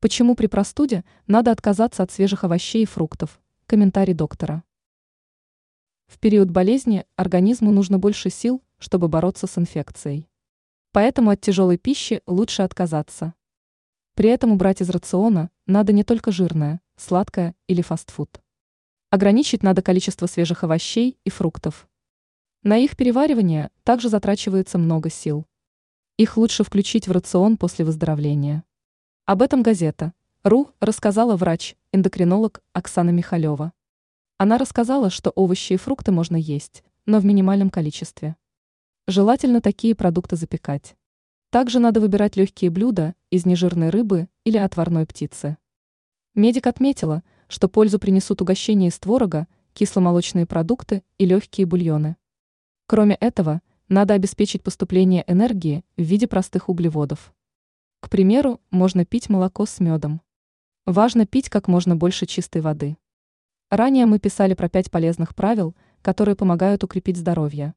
Почему при простуде надо отказаться от свежих овощей и фруктов? Комментарий доктора. В период болезни организму нужно больше сил, чтобы бороться с инфекцией. Поэтому от тяжелой пищи лучше отказаться. При этом убрать из рациона надо не только жирное, сладкое или фастфуд. Ограничить надо количество свежих овощей и фруктов. На их переваривание также затрачивается много сил. Их лучше включить в рацион после выздоровления. Об этом газета «РУ» рассказала врач-эндокринолог Оксана Михалева. Она рассказала, что овощи и фрукты можно есть, но в минимальном количестве. Желательно такие продукты запекать. Также надо выбирать легкие блюда из нежирной рыбы или отварной птицы. Медик отметила, что пользу принесут угощения из творога, кисломолочные продукты и легкие бульоны. Кроме этого, надо обеспечить поступление энергии в виде простых углеводов. К примеру, можно пить молоко с медом. Важно пить как можно больше чистой воды. Ранее мы писали про пять полезных правил, которые помогают укрепить здоровье.